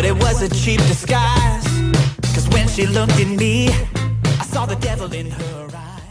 But it was a cheap disguise. Cause when she looked at me, I saw the devil in her eyes.